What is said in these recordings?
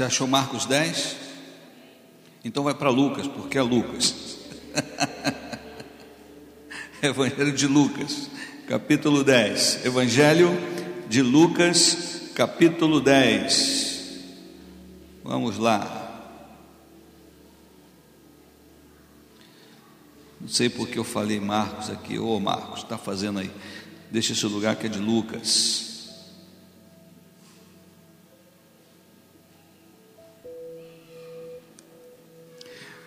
Você achou Marcos 10? Então vai para Lucas, porque é Lucas. Evangelho de Lucas, capítulo 10. Evangelho de Lucas, capítulo 10. Vamos lá. Não sei porque eu falei Marcos aqui. Ô Marcos, está fazendo aí. Deixa esse lugar que é de Lucas.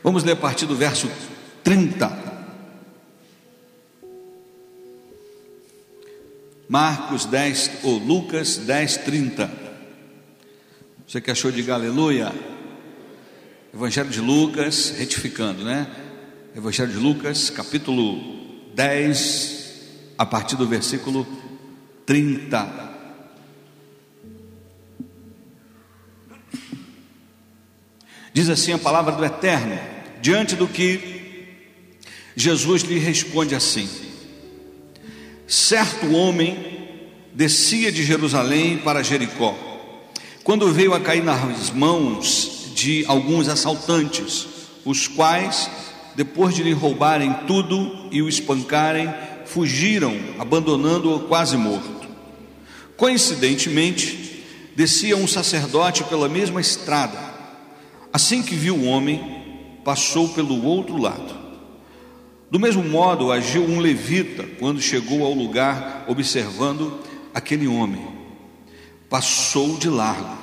Vamos ler a partir do verso 30. Marcos 10, ou Lucas 10, 30. Você que achou de aleluia? Evangelho de Lucas, retificando, né? Evangelho de Lucas, capítulo 10, a partir do versículo 30. Diz assim a palavra do Eterno, diante do que Jesus lhe responde assim: Certo homem descia de Jerusalém para Jericó, quando veio a cair nas mãos de alguns assaltantes, os quais depois de lhe roubarem tudo e o espancarem, fugiram, abandonando-o quase morto. Coincidentemente, descia um sacerdote pela mesma estrada. Assim que viu o homem, passou pelo outro lado. Do mesmo modo, agiu um levita quando chegou ao lugar, observando aquele homem. Passou de largo.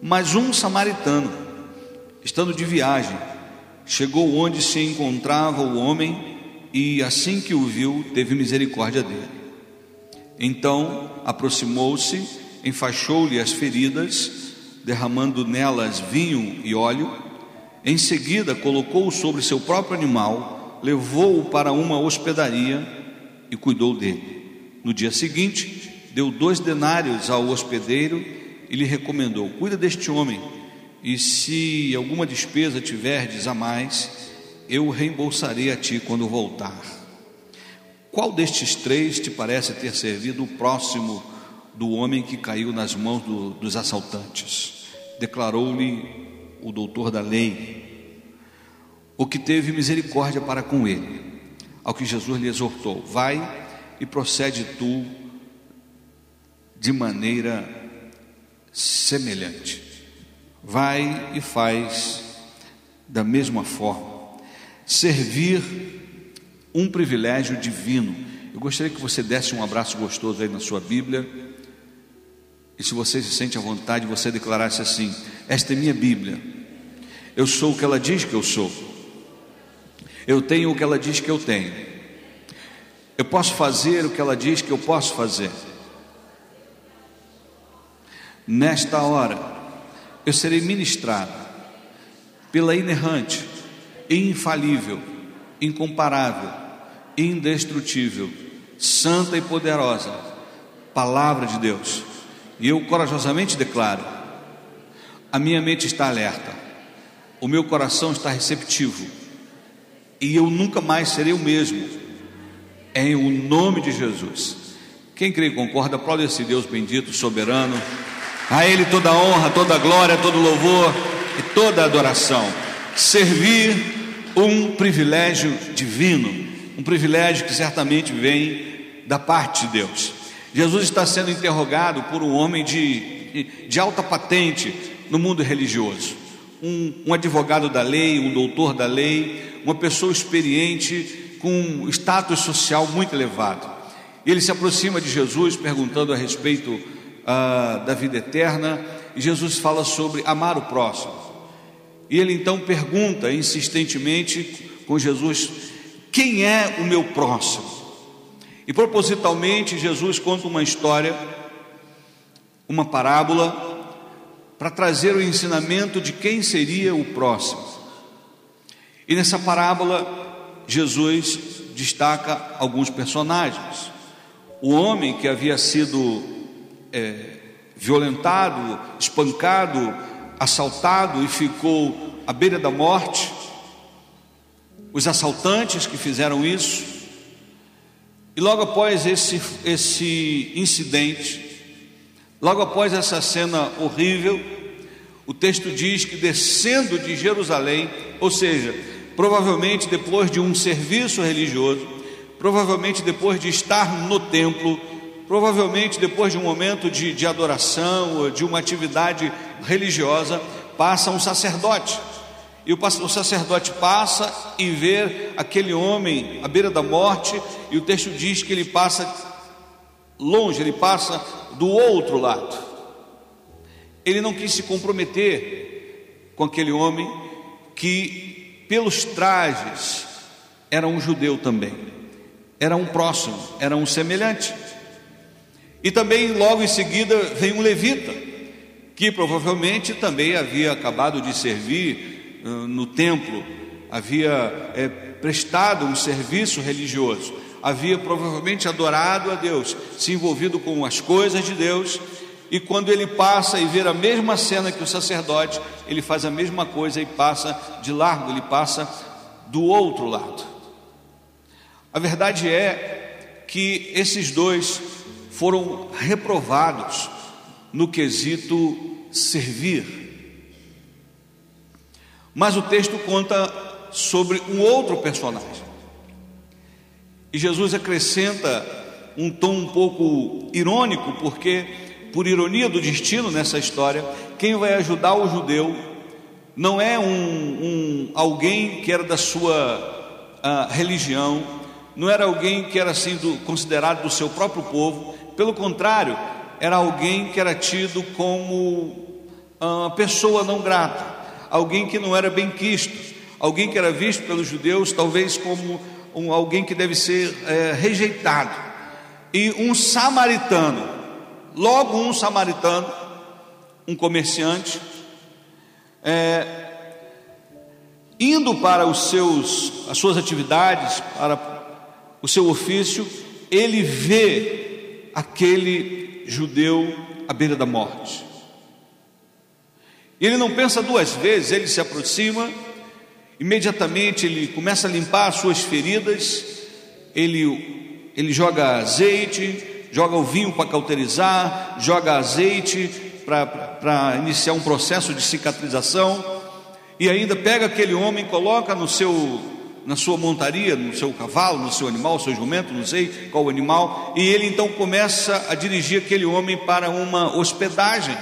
Mas um samaritano, estando de viagem, chegou onde se encontrava o homem e, assim que o viu, teve misericórdia dele. Então aproximou-se, enfaixou-lhe as feridas, derramando nelas vinho e óleo. Em seguida, colocou-o sobre seu próprio animal, levou-o para uma hospedaria e cuidou dele. No dia seguinte, deu dois denários ao hospedeiro e lhe recomendou: Cuida deste homem e se alguma despesa tiverdes a mais, eu reembolsarei a ti quando voltar. Qual destes três te parece ter servido o próximo do homem que caiu nas mãos do, dos assaltantes? Declarou-lhe o doutor da lei, o que teve misericórdia para com ele. Ao que Jesus lhe exortou: Vai e procede tu de maneira semelhante. Vai e faz da mesma forma. Servir um privilégio divino. Eu gostaria que você desse um abraço gostoso aí na sua Bíblia. E se você se sente à vontade, você declarasse assim: Esta é minha Bíblia. Eu sou o que ela diz que eu sou. Eu tenho o que ela diz que eu tenho. Eu posso fazer o que ela diz que eu posso fazer. Nesta hora, eu serei ministrado pela inerrante, infalível, incomparável, indestrutível, santa e poderosa palavra de Deus. E eu corajosamente declaro: a minha mente está alerta, o meu coração está receptivo, e eu nunca mais serei o mesmo, em o nome de Jesus. Quem crê e concorda, aplaude esse Deus bendito, soberano. A Ele toda honra, toda glória, todo louvor e toda adoração. Servir um privilégio divino, um privilégio que certamente vem da parte de Deus. Jesus está sendo interrogado por um homem de, de alta patente no mundo religioso, um, um advogado da lei, um doutor da lei, uma pessoa experiente com um status social muito elevado. Ele se aproxima de Jesus perguntando a respeito ah, da vida eterna, e Jesus fala sobre amar o próximo. E ele então pergunta insistentemente com Jesus: quem é o meu próximo? E propositalmente Jesus conta uma história, uma parábola, para trazer o ensinamento de quem seria o próximo. E nessa parábola, Jesus destaca alguns personagens. O homem que havia sido é, violentado, espancado, assaltado e ficou à beira da morte. Os assaltantes que fizeram isso. E logo após esse, esse incidente, logo após essa cena horrível, O texto diz que descendo de Jerusalém, ou seja, provavelmente depois de um serviço religioso, provavelmente depois de estar no templo, provavelmente depois de um momento de, de adoração, de uma atividade religiosa, passa um sacerdote. E o, sacerdote passa e vê aquele homem à beira da morte, e o texto diz que ele passa longe, ele passa do outro lado. Ele não quis se comprometer com aquele homem que, pelos trajes, era um judeu também, era um próximo, era um semelhante. E também logo em seguida vem um levita, que provavelmente também havia acabado de servir no templo, havia é, prestado um serviço religioso, havia provavelmente adorado a Deus, se envolvido com as coisas de Deus e quando ele passa e vê a mesma cena que o sacerdote, ele faz a mesma coisa e passa de largo, ele passa do outro lado. A verdade é que esses dois foram reprovados no quesito servir. Mas o texto conta sobre um outro personagem. E Jesus acrescenta um tom um pouco irônico, porque por ironia do destino nessa história, quem vai ajudar o judeu não é um, um alguém que era da sua uh, religião, não era alguém que era assim do, considerado do seu próprio povo, pelo contrário, era alguém que era tido como uh, pessoa não grata, alguém que não era bem quisto, alguém que era visto pelos judeus talvez como um, alguém que deve ser é, rejeitado, e um samaritano. Logo, um samaritano, um comerciante, é, indo para os seus, as suas atividades, para o seu ofício, ele vê aquele judeu à beira da morte. Ele não pensa duas vezes, ele se aproxima, imediatamente ele começa a limpar as suas feridas, ele, ele joga azeite, joga o vinho para cauterizar, joga azeite para iniciar um processo de cicatrização, e ainda pega aquele homem, coloca no seu, na sua montaria, no seu cavalo, no seu animal, no seu jumento, não sei qual animal, e ele então começa a dirigir aquele homem para uma hospedagem.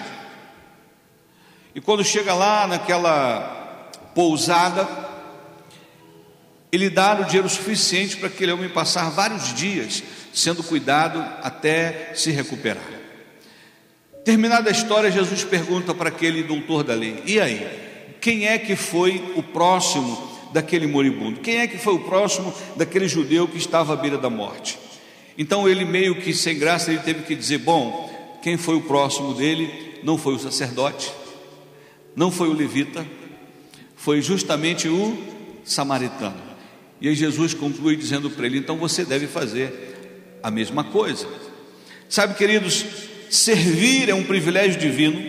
E quando chega lá naquela pousada, ele dá o dinheiro suficiente para aquele homem passar vários dias sendo cuidado até se recuperar. Terminada a história, Jesus pergunta para aquele doutor da lei: E aí? Quem é que foi o próximo daquele moribundo? Quem é que foi o próximo daquele judeu que estava à beira da morte? Então ele meio que sem graça ele teve que dizer: Bom, quem foi o próximo dele não foi o sacerdote, não foi o levita, foi justamente o samaritano. E aí Jesus conclui dizendo para ele: Então você deve fazer a mesma coisa. Sabe, queridos, servir é um privilégio divino,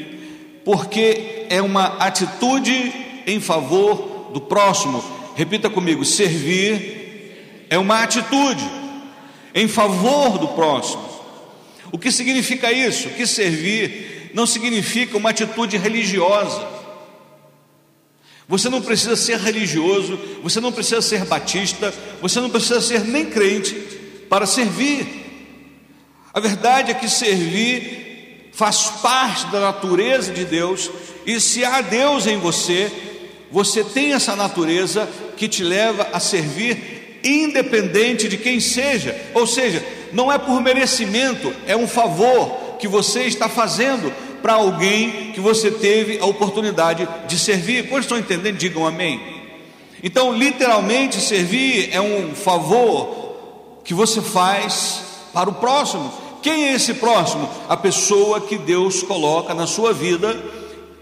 porque é uma atitude em favor do próximo. Repita comigo: servir é uma atitude em favor do próximo. O que significa isso? Que servir não significa uma atitude religiosa. Você não precisa ser religioso, você não precisa ser batista, você não precisa ser nem crente para servir. A verdade é que servir faz parte da natureza de Deus, e se há Deus em você, você tem essa natureza que te leva a servir, independente de quem seja, ou seja, não é por merecimento, é um favor que você está fazendo para alguém que você teve a oportunidade de servir. Quando estão entendendo, digam amém. Então, literalmente, servir é um favor que você faz para o próximo. Quem é esse próximo? A pessoa que Deus coloca na sua vida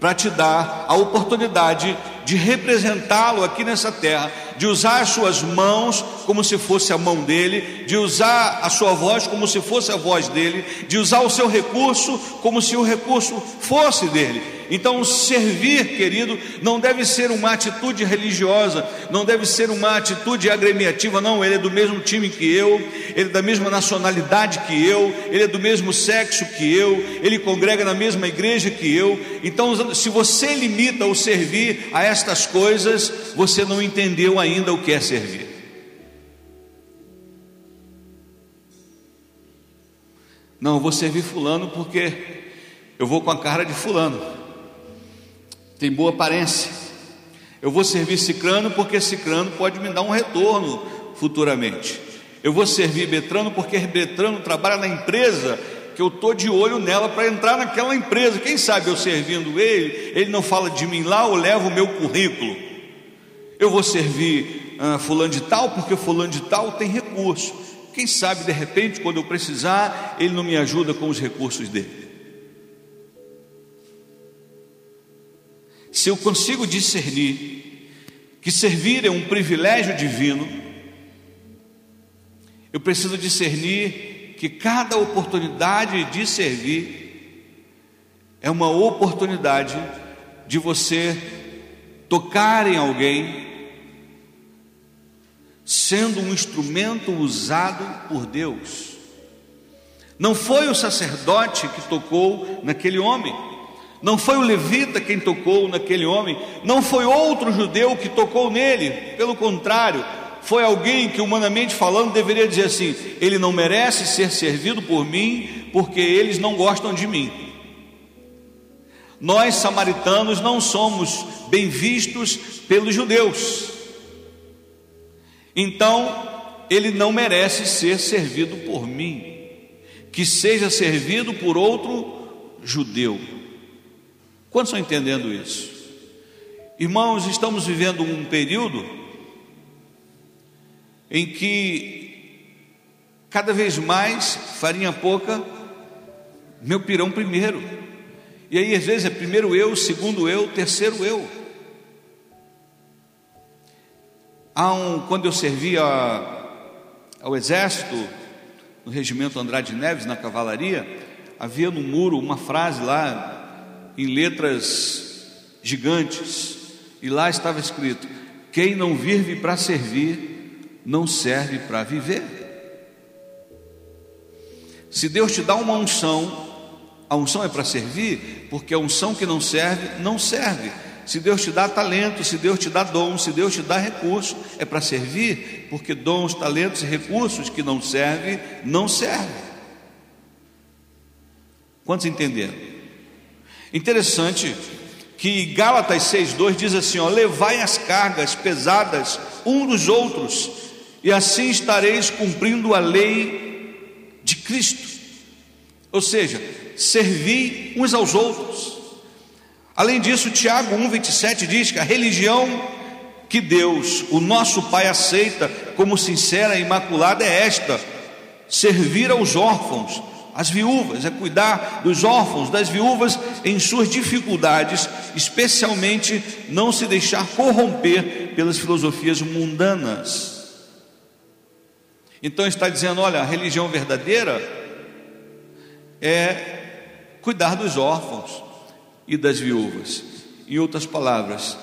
para te dar a oportunidade de representá-lo aqui nessa terra, de usar as suas mãos como se fosse a mão dele, de usar a sua voz como se fosse a voz dele, de usar o seu recurso como se o recurso fosse dele. Então, servir, querido, não deve ser uma atitude religiosa, não deve ser uma atitude agremiativa, não. Ele é do mesmo time que eu, ele é da mesma nacionalidade que eu, ele é do mesmo sexo que eu, ele congrega na mesma igreja que eu. Então, se você limita o servir a estas coisas, você não entendeu ainda o que é servir. Não, vou servir Fulano porque eu vou com a cara de Fulano, tem boa aparência. Eu vou servir Cicrano porque Cicrano pode me dar um retorno futuramente. Eu vou servir Betrano porque Betrano trabalha na empresa que eu estou de olho nela para entrar naquela empresa. Quem sabe eu servindo ele, ele não fala de mim lá, ou leva o meu currículo. Eu vou servir ah, fulano de tal porque fulano de tal tem recurso. Quem sabe de repente, quando eu precisar, Ele não me ajuda com os recursos dele. Se eu consigo discernir que servir é um privilégio divino, eu preciso discernir que cada oportunidade de servir é uma oportunidade de você tocar em alguém sendo um instrumento usado por Deus. Não foi o sacerdote que tocou naquele homem, não foi o levita quem tocou naquele homem, não foi outro judeu que tocou nele, pelo contrário, foi alguém que, humanamente falando, deveria dizer assim: ele não merece ser servido por mim, porque eles não gostam de mim. Nós, samaritanos, não somos bem vistos pelos judeus. Então, ele não merece ser servido por mim, que seja servido por outro judeu. Quantos estão entendendo isso? Irmãos, estamos vivendo um período em que cada vez mais farinha pouca, meu pirão primeiro. E aí às vezes é primeiro eu, segundo eu, terceiro eu. Há um, quando eu servia ao exército, no regimento Andrade Neves, na cavalaria, havia no muro uma frase lá, em letras gigantes, e lá estava escrito: Quem não vive para servir, não serve para viver. Se Deus te dá uma unção, a unção é para servir, porque a unção que não serve, não serve. Se Deus te dá talento, se Deus te dá dom, se Deus te dá recurso, é para servir, porque dons, talentos e recursos que não servem, não servem. Quantos entenderam? Interessante que Gálatas 6,2 diz assim: ó, levai as cargas pesadas um dos outros, e assim estareis cumprindo a lei de Cristo. Ou seja, servir uns aos outros. Além disso, Tiago 1,27 diz que a religião que Deus, o nosso Pai, aceita como sincera e imaculada é esta: servir aos órfãos, às viúvas, é cuidar dos órfãos, das viúvas em suas dificuldades, especialmente não se deixar corromper pelas filosofias mundanas. Então está dizendo: olha, a religião verdadeira é cuidar dos órfãos, e das viúvas. Em outras palavras,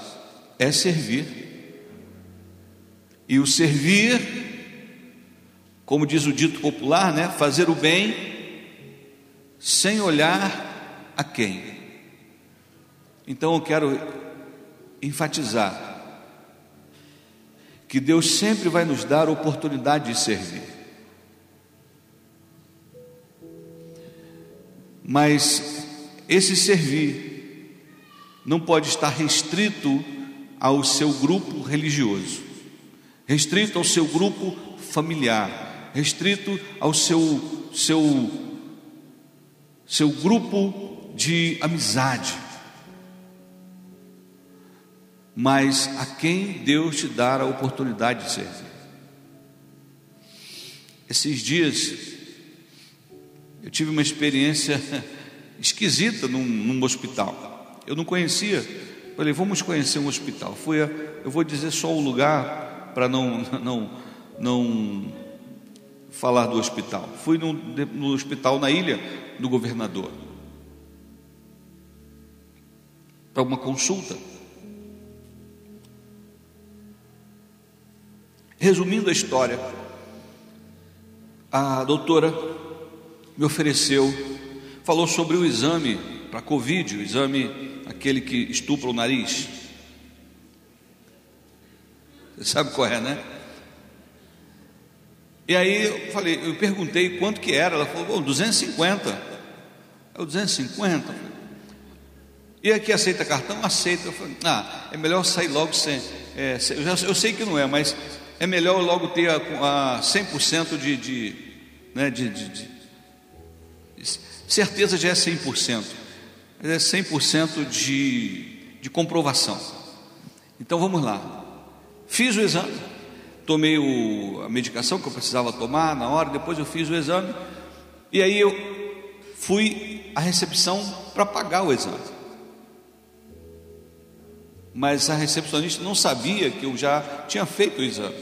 é servir. E o servir, como diz o dito popular, né, fazer o bem sem olhar a quem. Então eu quero enfatizar que Deus sempre vai nos dar a oportunidade de servir. Mas esse servir não pode estar restrito ao seu grupo religioso, restrito ao seu grupo familiar, restrito ao seu seu seu grupo de amizade. Mas a quem Deus te dar a oportunidade de servir. Esses dias eu tive uma experiência esquisita num, num hospital. Eu não conhecia. Falei, vamos conhecer um hospital. Fui, a, eu vou dizer só o lugar para não, não, não falar do hospital. Fui no, no hospital na ilha do governador. para uma consulta. Resumindo a história, a doutora me ofereceu, falou sobre o exame para Covid, o exame aquele que estupra o nariz. Você sabe qual é, né? E aí eu falei, eu perguntei quanto que era, ela falou, 250. Eu 250. E aqui aceita cartão? Aceita. Eu falei, ah, é melhor sair logo sem. É, eu, já, eu sei que não é, mas é melhor logo ter a, a 100% de, de, né, de, de, de, certeza já é 100%, mas é 100% de, de comprovação. Então vamos lá. Fiz o exame, tomei o, a medicação que eu precisava tomar na hora, depois eu fiz o exame, e aí eu fui à recepção para pagar o exame. Mas a recepcionista não sabia que eu já tinha feito o exame.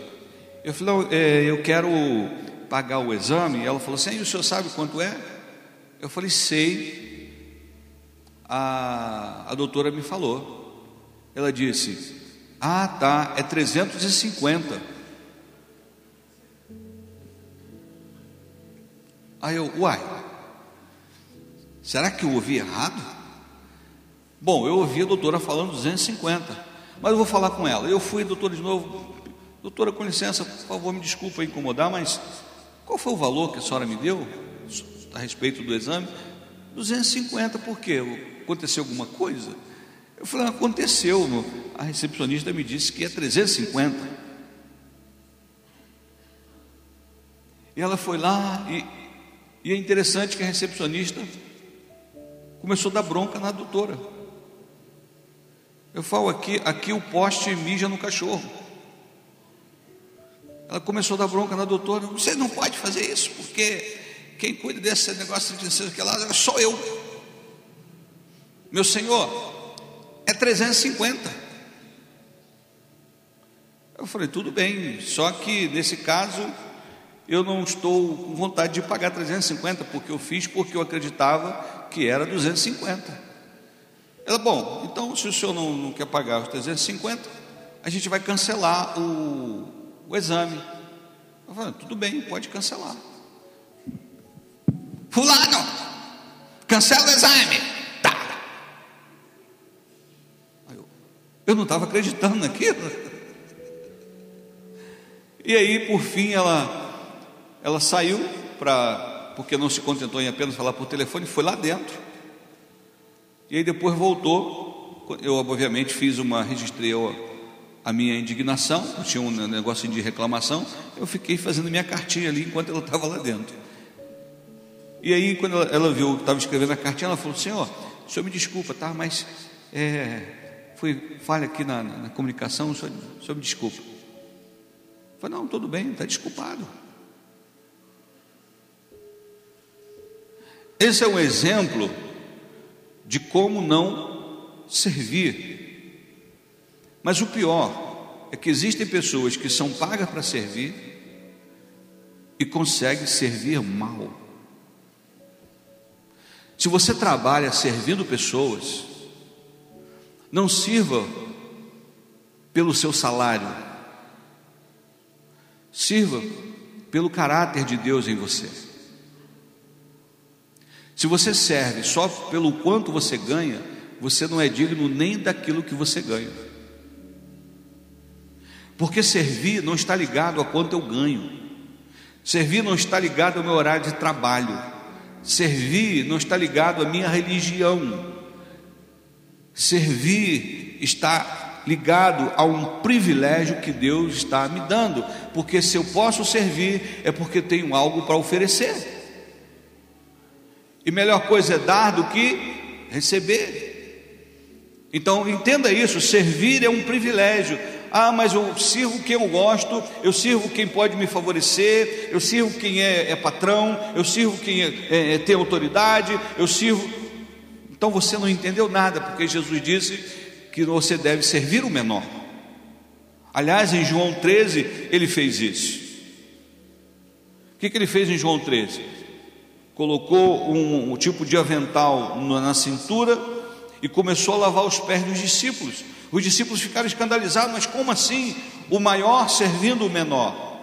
Eu falei, é, eu quero pagar o exame. Ela falou assim, e o senhor sabe quanto é? Eu falei, sei. A, a doutora me falou. Ela disse, ah tá, é 350. Aí eu, uai, será que eu ouvi errado? Bom, eu ouvi a doutora falando 250, mas eu vou falar com ela. Eu fui, doutora, de novo, doutora, com licença, por favor, me desculpa incomodar, mas qual foi o valor que a senhora me deu a respeito do exame? 250, por quê? Aconteceu alguma coisa? Eu falei, aconteceu. A recepcionista me disse que é 350. E ela foi lá e e é interessante que a recepcionista começou a dar bronca na doutora. Eu falo aqui, aqui o poste mija no cachorro. Ela começou a dar bronca na doutora. Você não pode fazer isso, porque quem cuida desse negócio de licença que lá sou eu. Meu senhor, é 350. Eu falei, tudo bem, só que nesse caso eu não estou com vontade de pagar 350, porque eu fiz porque eu acreditava que era 250. Ela, bom, então se o senhor não, não quer pagar os 350, a gente vai cancelar o, o exame. Eu falei, tudo bem, pode cancelar. Fulano, cancela o exame. Tá. Eu, eu não estava acreditando naquilo. E aí, por fim, ela ela saiu para, porque não se contentou em apenas falar por telefone, foi lá dentro. E aí depois voltou. Eu obviamente fiz uma, registrei a minha indignação, tinha um negócio de reclamação, eu fiquei fazendo minha cartinha ali enquanto ela estava lá dentro. E aí, quando ela, ela viu que estava escrevendo a cartinha, ela falou: Senhor, o senhor me desculpa, tá? Mas é, foi falha aqui na, na, na comunicação, o senhor, o senhor me desculpa. Eu falei: Não, tudo bem, está desculpado. Esse é um exemplo de como não servir. Mas o pior é que existem pessoas que são pagas para servir e conseguem servir mal. Se você trabalha servindo pessoas, não sirva pelo seu salário, sirva pelo caráter de Deus em você. Se você serve só pelo quanto você ganha, você não é digno nem daquilo que você ganha. Porque servir não está ligado a quanto eu ganho. Servir não está ligado ao meu horário de trabalho. Servir não está ligado à minha religião. Servir está ligado a um privilégio que Deus está me dando, porque se eu posso servir é porque tenho algo para oferecer. E melhor coisa é dar do que receber. Então entenda isso: servir é um privilégio. Ah, mas eu sirvo quem eu gosto, eu sirvo quem pode me favorecer, eu sirvo quem é, é patrão, eu sirvo quem é, é, é tem autoridade, eu sirvo. Então você não entendeu nada, porque Jesus disse que você deve servir o menor. Aliás, em João 13, ele fez isso. O que, que ele fez em João 13? Colocou um, um tipo de avental na cintura e começou a lavar os pés dos discípulos. Os discípulos ficaram escandalizados, mas como assim? O maior servindo o menor?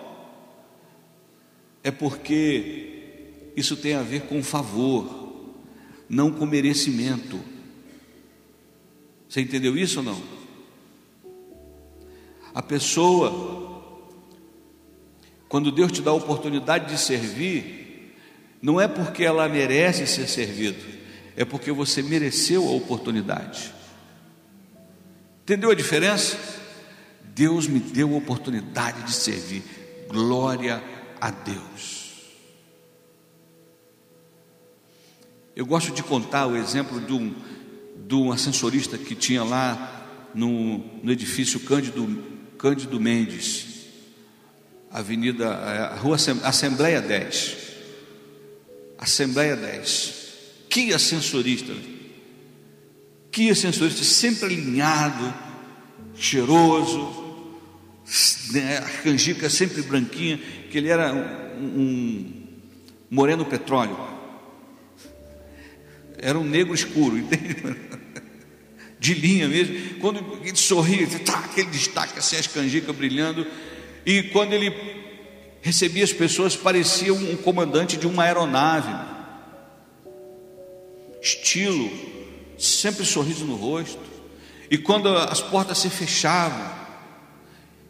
É porque isso tem a ver com favor, não com merecimento. Você entendeu isso ou não? A pessoa, quando Deus te dá a oportunidade de servir, não é porque ela merece ser servido, é porque você mereceu a oportunidade. Entendeu a diferença? Deus me deu a oportunidade de servir. Glória a Deus. Eu gosto de contar o exemplo de um, de um ascensorista que tinha lá no, no edifício Cândido Cândido Mendes, Avenida, é, Rua Assembleia 10. Assembleia 10. Que ascensorista, que ascensorista, sempre alinhado, cheiroso, né, canjica sempre branquinha, que ele era um, um moreno petróleo. Era um negro escuro, entende? de linha mesmo. Quando ele sorria, tá, aquele destaque assim, as canjicas brilhando. E quando ele recebia as pessoas, parecia um comandante de uma aeronave. Estilo, sempre sorriso no rosto. E quando as portas se fechavam,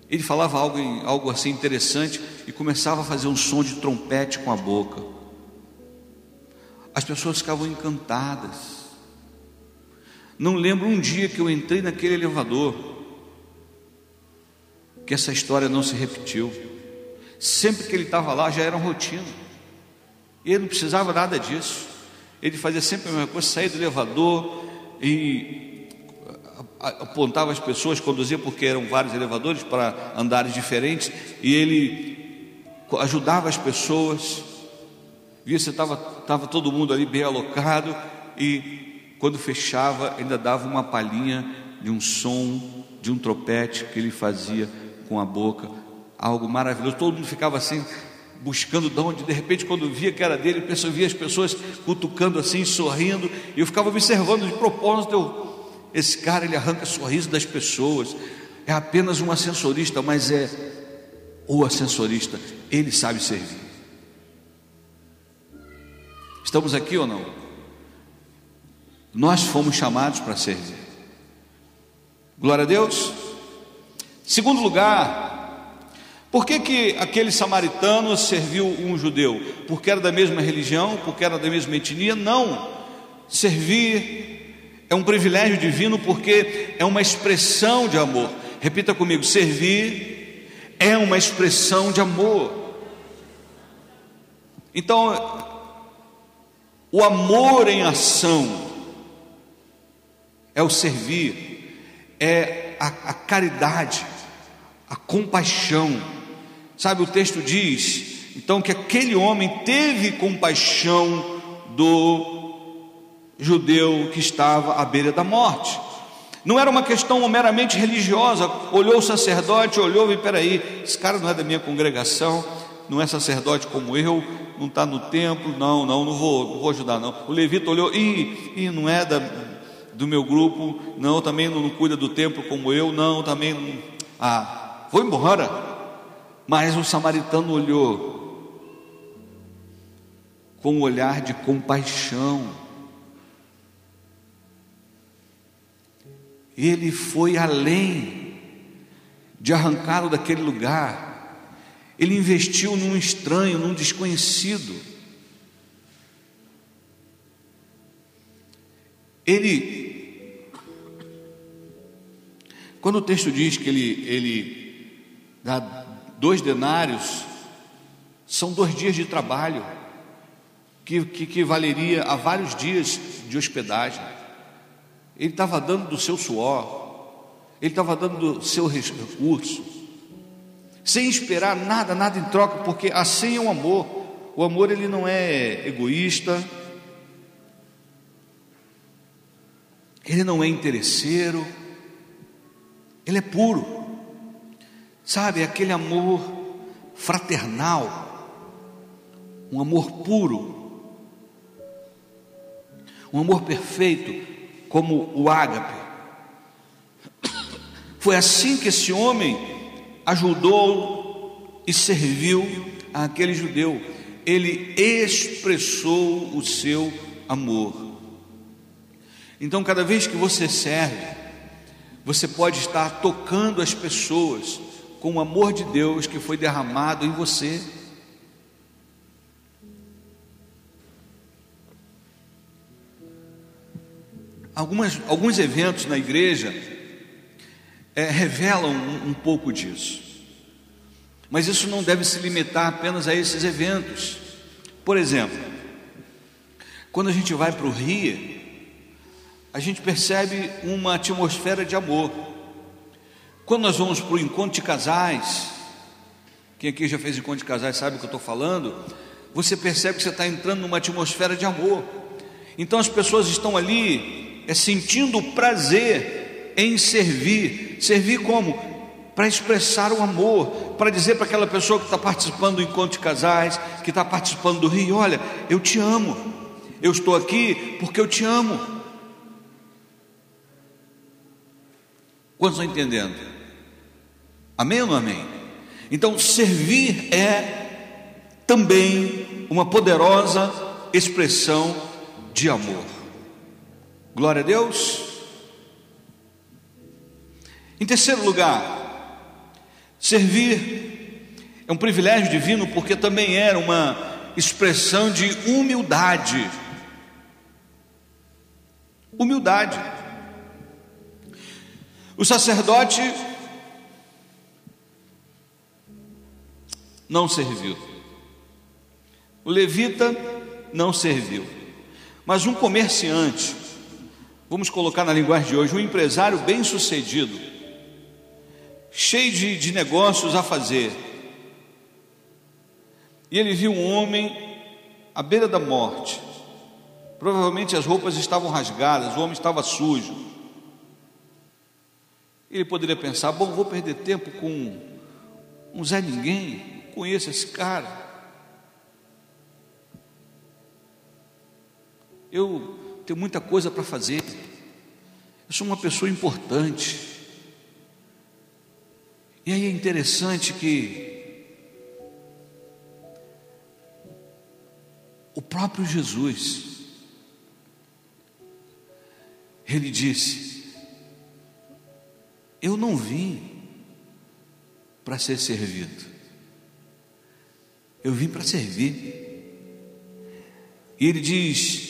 ele falava algo, algo assim interessante e começava a fazer um som de trompete com a boca. As pessoas ficavam encantadas. Não lembro um dia que eu entrei naquele elevador que essa história não se repetiu. Sempre que ele estava lá já era uma rotina. Ele não precisava nada disso. Ele fazia sempre a mesma coisa, saía do elevador e apontava as pessoas, conduzia porque eram vários elevadores para andares diferentes, e ele ajudava as pessoas. Via se estava todo mundo ali bem alocado e quando fechava, ainda dava uma palhinha de um som, de um tropete que ele fazia com a boca, algo maravilhoso. Todo mundo ficava assim, buscando de onde, de repente, quando via que era dele, eu via as pessoas cutucando assim, sorrindo, e eu ficava observando de propósito. Eu, esse cara, ele arranca sorriso das pessoas, é apenas um ascensorista, mas é o ascensorista, ele sabe servir. Estamos aqui ou não? Nós fomos chamados para servir. Glória a Deus. Segundo lugar, por que, que aquele samaritano serviu um judeu? Porque era da mesma religião, porque era da mesma etnia? Não. Servir é um privilégio divino porque é uma expressão de amor. Repita comigo: servir é uma expressão de amor. Então, o amor em ação é o servir, é a, a caridade, a compaixão. Sabe, o texto diz, então, que aquele homem teve compaixão do judeu que estava à beira da morte. Não era uma questão meramente religiosa. Olhou o sacerdote, olhou e peraí, esse cara não é da minha congregação, não é sacerdote como eu, não está no templo, não, não, não vou, não vou ajudar não. O levita olhou e, e não é da, do meu grupo, não, também não, cuida do templo como eu, não, também não, ah, vou embora. Mas o samaritano olhou com um olhar de compaixão. Ele foi além de arrancá-lo daquele lugar. Ele investiu num estranho, num desconhecido. Ele quando o texto diz que ele, ele dá dois denários, são dois dias de trabalho, que, que, que valeria a vários dias de hospedagem. Ele estava dando do seu suor, ele estava dando do seu recurso, sem esperar nada, nada em troca, porque assim é o amor. O amor ele não é egoísta, ele não é interesseiro, ele é puro. Sabe, aquele amor fraternal, um amor puro, um amor perfeito, como o ágape. Foi assim que esse homem ajudou e serviu àquele judeu. Ele expressou o seu amor. Então, cada vez que você serve, você pode estar tocando as pessoas com o amor de Deus que foi derramado em você. Algumas, alguns eventos na igreja é, revelam um, um pouco disso, mas isso não deve se limitar apenas a esses eventos. Por exemplo, quando a gente vai para o Rio, a gente percebe uma atmosfera de amor. Quando nós vamos para o encontro de casais, quem aqui já fez encontro de casais sabe o que eu estou falando, você percebe que você está entrando numa atmosfera de amor. Então as pessoas estão ali é sentindo prazer em servir. Servir como? Para expressar o amor, para dizer para aquela pessoa que está participando do encontro de casais, que está participando do Rio: olha, eu te amo, eu estou aqui porque eu te amo. Quantos estão entendendo? Amém ou não amém? Então, servir é também uma poderosa expressão de amor. Glória a Deus. Em terceiro lugar, servir é um privilégio divino porque também era uma expressão de humildade. Humildade. O sacerdote não serviu. O levita não serviu. Mas um comerciante vamos colocar na linguagem de hoje, um empresário bem sucedido, cheio de, de negócios a fazer. E ele viu um homem à beira da morte. Provavelmente as roupas estavam rasgadas, o homem estava sujo. Ele poderia pensar: bom, vou perder tempo com um Zé Ninguém, conheço esse cara. Eu tenho muita coisa para fazer. Eu sou uma pessoa importante. E aí é interessante que o próprio Jesus, ele disse: Eu não vim para ser servido, eu vim para servir. E ele diz: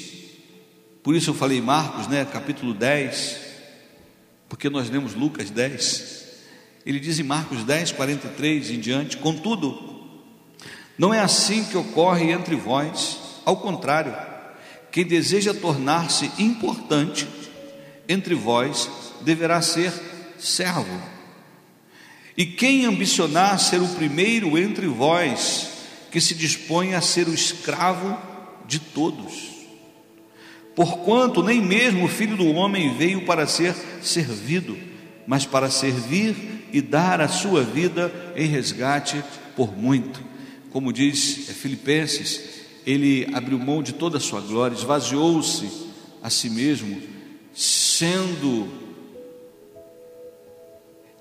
por isso eu falei Marcos, né, capítulo 10, porque nós lemos Lucas 10. Ele diz em Marcos 10, 43 em diante: Contudo, não é assim que ocorre entre vós, ao contrário, quem deseja tornar-se importante entre vós deverá ser servo. E quem ambicionar ser o primeiro entre vós, que se dispõe a ser o escravo de todos. Porquanto nem mesmo o filho do homem veio para ser servido, mas para servir e dar a sua vida em resgate por muito. Como diz Filipenses, ele abriu mão de toda a sua glória, esvaziou-se a si mesmo, sendo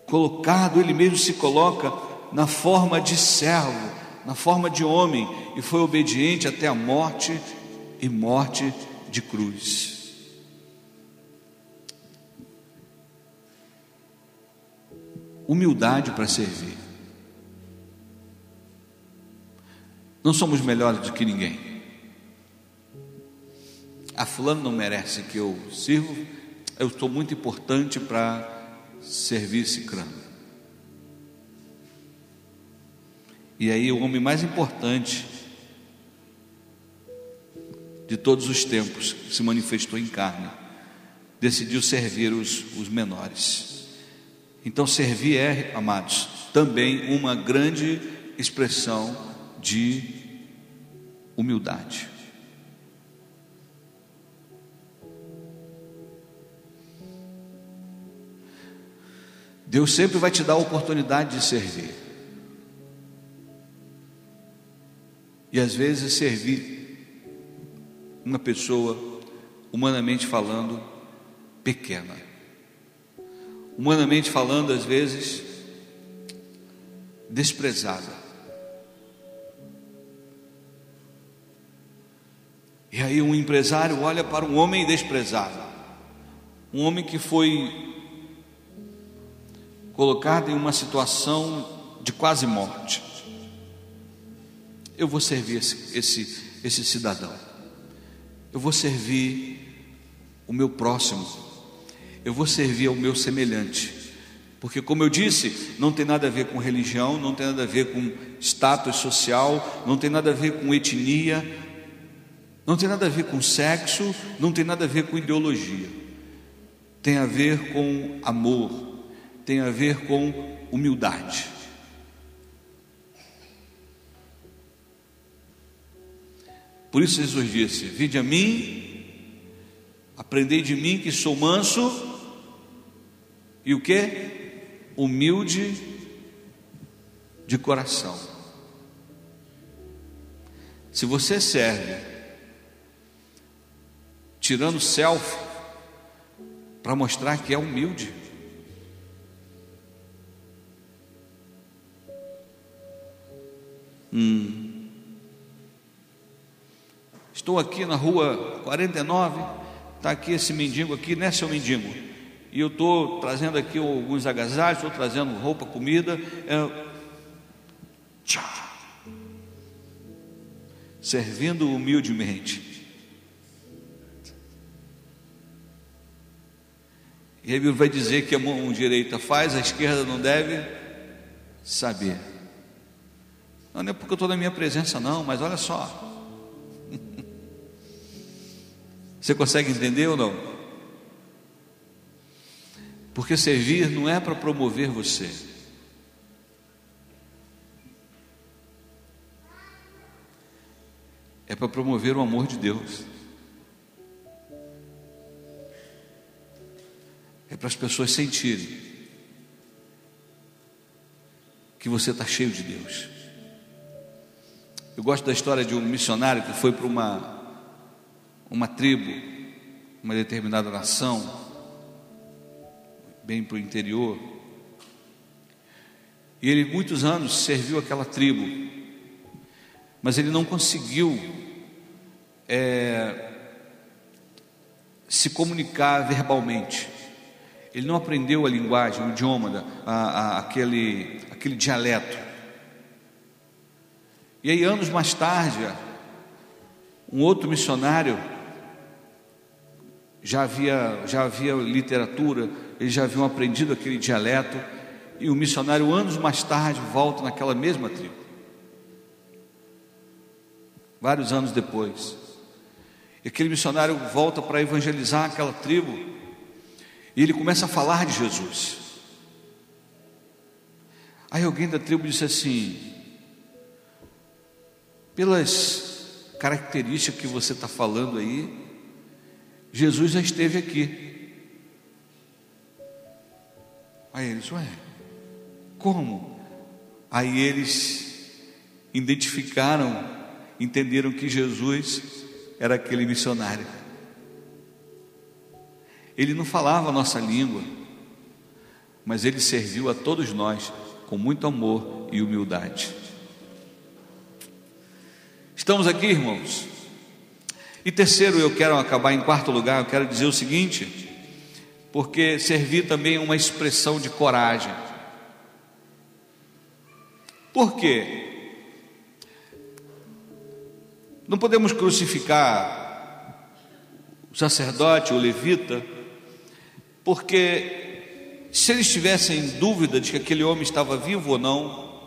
colocado, ele mesmo se coloca na forma de servo, na forma de homem, e foi obediente até a morte e morte de cruz. Humildade para servir. Não somos melhores do que ninguém. A fulano não merece que eu sirvo, eu estou muito importante para servir esse crânio. E aí o homem mais importante de todos os tempos, se manifestou em carne, decidiu servir os, os menores. Então, servir é, amados, também uma grande expressão de humildade. Deus sempre vai te dar a oportunidade de servir. E às vezes servir uma pessoa, humanamente falando, pequena. Humanamente falando, às vezes, desprezada. E aí um empresário olha para um homem desprezado, um homem que foi colocado em uma situação de quase morte. Eu vou servir esse, esse, esse cidadão, eu vou servir o meu próximo, eu vou servir ao meu semelhante, porque, como eu disse, não tem nada a ver com religião, não tem nada a ver com status social, não tem nada a ver com etnia, não tem nada a ver com sexo, não tem nada a ver com ideologia, tem a ver com amor, tem a ver com humildade. Por isso Jesus disse: Vinde a mim, aprendei de mim que sou manso e o que? Humilde de coração. Se você serve tirando selfie para mostrar que é humilde, Hum. Estou aqui na rua 49, está aqui esse mendigo aqui, né, seu mendigo? E eu estou trazendo aqui alguns agasalhos, estou trazendo roupa, comida. É... Tchá. Servindo humildemente. E aí vai dizer que a mão direita faz, a esquerda não deve saber. Não é porque eu estou na minha presença, não, mas olha só. Você consegue entender ou não? Porque servir não é para promover você. É para promover o amor de Deus. É para as pessoas sentirem que você está cheio de Deus. Eu gosto da história de um missionário que foi para uma, uma tribo, uma determinada nação, bem para o interior. E ele, muitos anos, serviu aquela tribo, mas ele não conseguiu é, se comunicar verbalmente. Ele não aprendeu a linguagem, o idioma, a, a, aquele, aquele dialeto. E aí, anos mais tarde, um outro missionário já havia, já havia literatura, eles já haviam aprendido aquele dialeto, e o missionário, anos mais tarde, volta naquela mesma tribo. Vários anos depois. E aquele missionário volta para evangelizar aquela tribo, e ele começa a falar de Jesus. Aí alguém da tribo disse assim: pelas características que você está falando aí, Jesus já esteve aqui. Aí eles, ué, como? Aí eles identificaram, entenderam que Jesus era aquele missionário. Ele não falava a nossa língua, mas ele serviu a todos nós com muito amor e humildade. Estamos aqui, irmãos? E terceiro, eu quero acabar em quarto lugar, eu quero dizer o seguinte, porque servir também é uma expressão de coragem. Por quê? Não podemos crucificar o sacerdote, o levita, porque se eles tivessem dúvida de que aquele homem estava vivo ou não,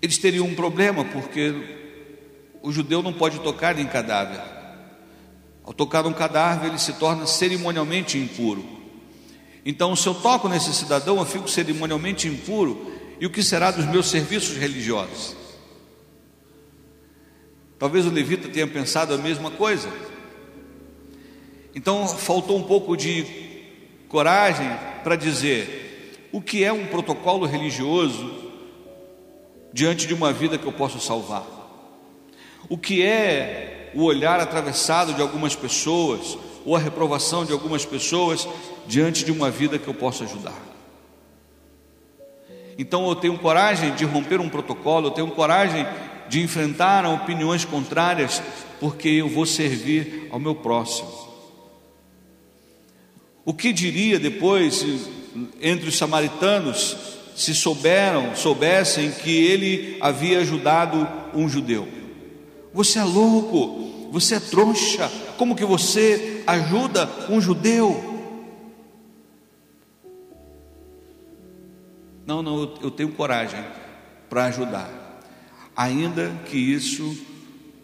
eles teriam um problema, porque o judeu não pode tocar em cadáver. Ao tocar um cadáver, ele se torna cerimonialmente impuro. Então, se eu toco nesse cidadão, eu fico cerimonialmente impuro, e o que será dos meus serviços religiosos? Talvez o levita tenha pensado a mesma coisa. Então, faltou um pouco de coragem para dizer o que é um protocolo religioso diante de uma vida que eu posso salvar? O que é o olhar atravessado de algumas pessoas, ou a reprovação de algumas pessoas diante de uma vida que eu posso ajudar. Então eu tenho coragem de romper um protocolo, eu tenho coragem de enfrentar opiniões contrárias, porque eu vou servir ao meu próximo. O que diria depois entre os samaritanos se souberam, soubessem que ele havia ajudado um judeu? Você é louco, você é trouxa, como que você ajuda um judeu? Não, não, eu tenho coragem para ajudar, ainda que isso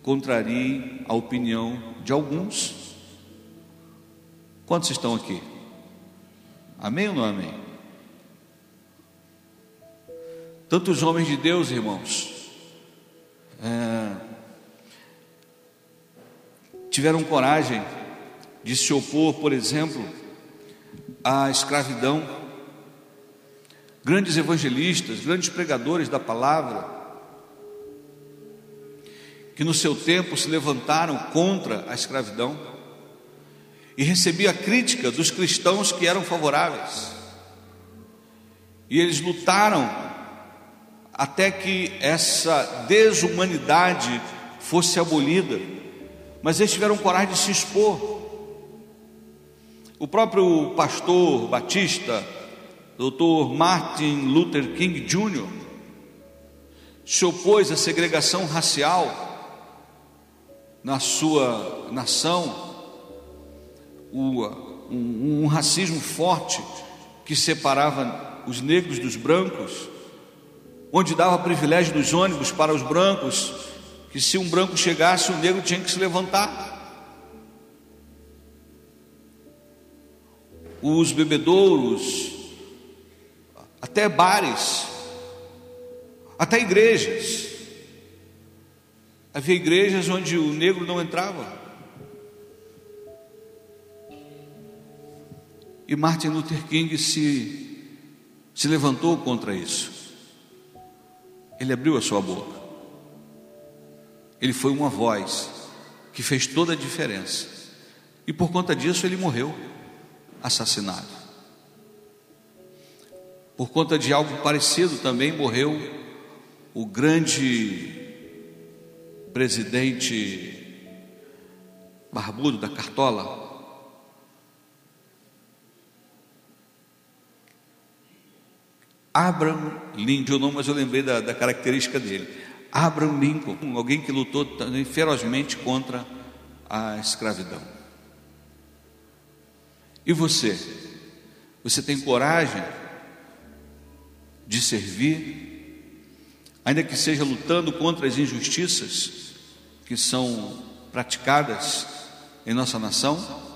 contrarie a opinião de alguns. Quantos estão aqui? Amém ou não amém? Tantos homens de Deus, irmãos, é, tiveram coragem de se opor, por exemplo, à escravidão grandes evangelistas, grandes pregadores da palavra, que no seu tempo se levantaram contra a escravidão e recebia a crítica dos cristãos que eram favoráveis. E eles lutaram até que essa desumanidade fosse abolida, mas eles tiveram coragem de se expor. O próprio pastor Batista, Dr. Martin Luther King Jr. se opôs à segregação racial na sua nação, um, um racismo forte que separava os negros dos brancos, onde dava privilégio dos ônibus para os brancos, que se um branco chegasse, o negro tinha que se levantar. Os bebedouros, até bares, até igrejas. Havia igrejas onde o negro não entrava. E Martin Luther King se, se levantou contra isso. Ele abriu a sua boca. Ele foi uma voz que fez toda a diferença. E por conta disso ele morreu assassinado. Por conta de algo parecido também morreu o grande presidente barbudo da Cartola. Abraham Lincoln, não, mas eu lembrei da, da característica dele. Abraham Lincoln, alguém que lutou também ferozmente contra a escravidão. E você? Você tem coragem de servir, ainda que seja lutando contra as injustiças que são praticadas em nossa nação.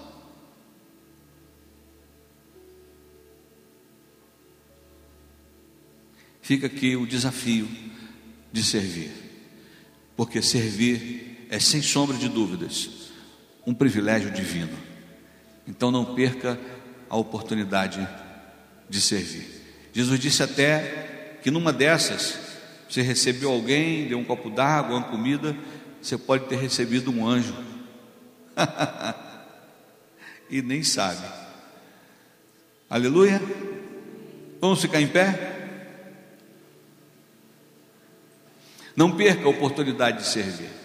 Fica aqui o desafio de servir, porque servir é, sem sombra de dúvidas, um privilégio divino. Então não perca a oportunidade de servir. Jesus disse até que numa dessas, você recebeu alguém, deu um copo d'água, uma comida, você pode ter recebido um anjo. e nem sabe. Aleluia. Vamos ficar em pé? Não perca a oportunidade de servir.